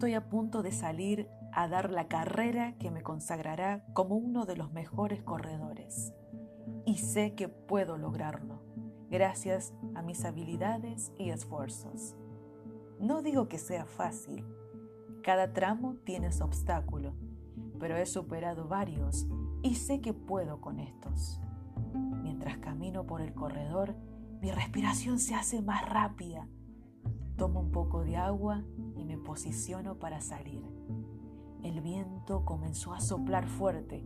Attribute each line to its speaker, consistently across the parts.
Speaker 1: estoy a punto de salir a dar la carrera que me consagrará como uno de los mejores corredores. Y sé que puedo lograrlo, gracias a mis habilidades y esfuerzos. No digo que sea fácil, cada tramo tiene su obstáculo, pero he superado varios y sé que puedo con estos. Mientras camino por el corredor, mi respiración se hace más rápida. Tomo un poco de agua y me posiciono para salir. El viento comenzó a soplar fuerte,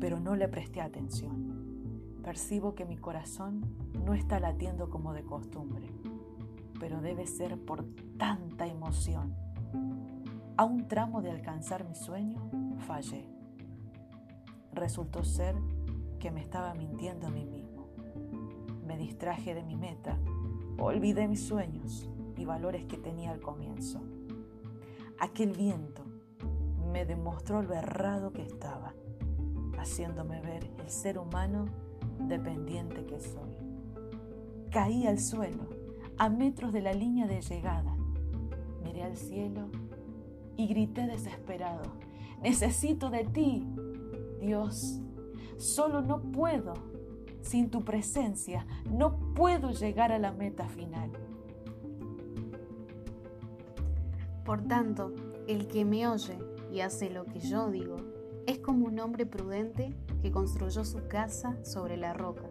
Speaker 1: pero no le presté atención. Percibo que mi corazón no está latiendo como de costumbre, pero debe ser por tanta emoción. A un tramo de alcanzar mi sueño, fallé. Resultó ser que me estaba mintiendo a mí mismo. Me distraje de mi meta, olvidé mis sueños y valores que tenía al comienzo. Aquel viento me demostró lo errado que estaba, haciéndome ver el ser humano dependiente que soy. Caí al suelo, a metros de la línea de llegada. Miré al cielo y grité desesperado, necesito de ti, Dios, solo no puedo, sin tu presencia, no puedo llegar a la meta final.
Speaker 2: Por tanto, el que me oye y hace lo que yo digo, es como un hombre prudente que construyó su casa sobre la roca.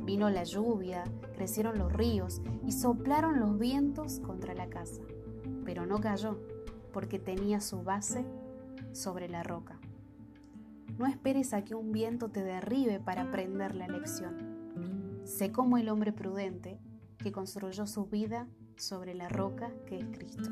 Speaker 2: Vino la lluvia, crecieron los ríos y soplaron los vientos contra la casa, pero no cayó porque tenía su base sobre la roca. No esperes a que un viento te derribe para aprender la lección. Sé como el hombre prudente que construyó su vida sobre la roca que es Cristo.